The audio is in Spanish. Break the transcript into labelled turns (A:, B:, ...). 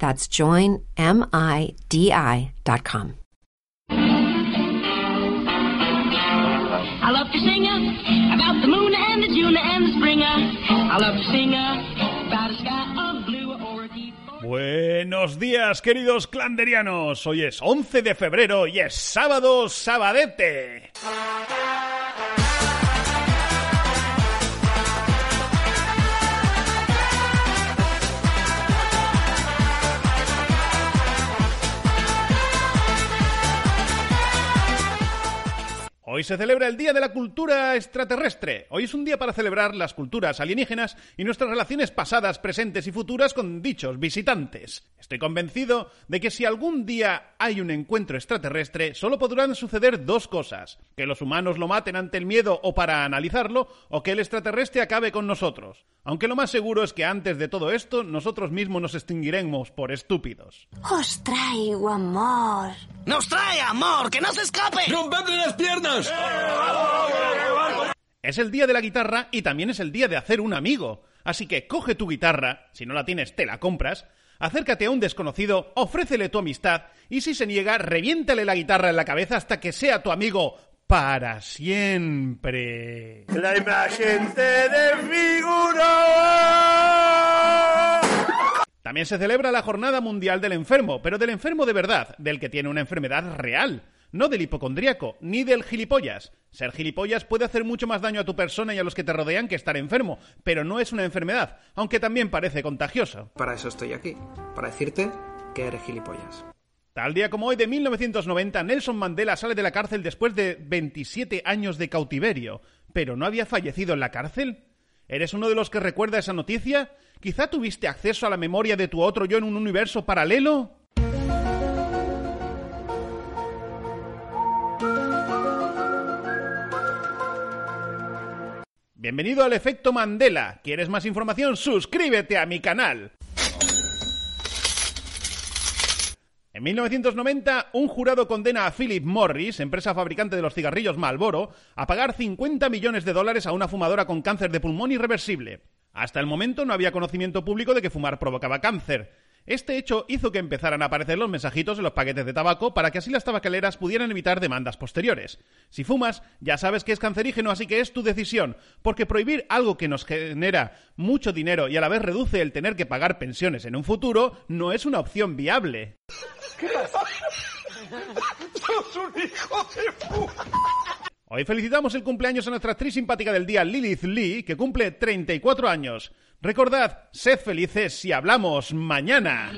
A: That's joinmidi.com.
B: I love to sing about the moon and the June and the spring. I love to sing about a sky of blue or a deep
C: Buenos días, queridos clanderianos. Hoy es 11 de febrero y es sábado sabadete. Hoy se celebra el Día de la Cultura Extraterrestre. Hoy es un día para celebrar las culturas alienígenas y nuestras relaciones pasadas, presentes y futuras con dichos visitantes. Estoy convencido de que si algún día hay un encuentro extraterrestre, solo podrán suceder dos cosas. Que los humanos lo maten ante el miedo o para analizarlo, o que el extraterrestre acabe con nosotros. Aunque lo más seguro es que antes de todo esto, nosotros mismos nos extinguiremos por estúpidos.
D: Os traigo amor.
E: ¡Nos trae amor! ¡Que no se escape!
F: ¡Rompedle las piernas!
C: Es el día de la guitarra y también es el día de hacer un amigo. Así que coge tu guitarra, si no la tienes te la compras, acércate a un desconocido, ofrécele tu amistad y si se niega, reviéntale la guitarra en la cabeza hasta que sea tu amigo para siempre.
G: La imagen te desfiguró.
C: También se celebra la Jornada Mundial del Enfermo, pero del enfermo de verdad, del que tiene una enfermedad real, no del hipocondríaco, ni del gilipollas. Ser gilipollas puede hacer mucho más daño a tu persona y a los que te rodean que estar enfermo, pero no es una enfermedad, aunque también parece contagioso.
H: Para eso estoy aquí, para decirte que eres gilipollas.
C: Tal día como hoy de 1990, Nelson Mandela sale de la cárcel después de 27 años de cautiverio. ¿Pero no había fallecido en la cárcel? ¿Eres uno de los que recuerda esa noticia? ¿Quizá tuviste acceso a la memoria de tu otro yo en un universo paralelo? Bienvenido al efecto Mandela. ¿Quieres más información? Suscríbete a mi canal. En 1990, un jurado condena a Philip Morris, empresa fabricante de los cigarrillos Marlboro, a pagar 50 millones de dólares a una fumadora con cáncer de pulmón irreversible. Hasta el momento no había conocimiento público de que fumar provocaba cáncer. Este hecho hizo que empezaran a aparecer los mensajitos en los paquetes de tabaco para que así las tabacaleras pudieran evitar demandas posteriores. Si fumas, ya sabes que es cancerígeno, así que es tu decisión, porque prohibir algo que nos genera mucho dinero y a la vez reduce el tener que pagar pensiones en un futuro no es una opción viable.
G: ¡Sos un hijo de puta!
C: Hoy felicitamos el cumpleaños a nuestra actriz simpática del día, Lilith Lee, que cumple 34 años. Recordad, sed felices si hablamos mañana.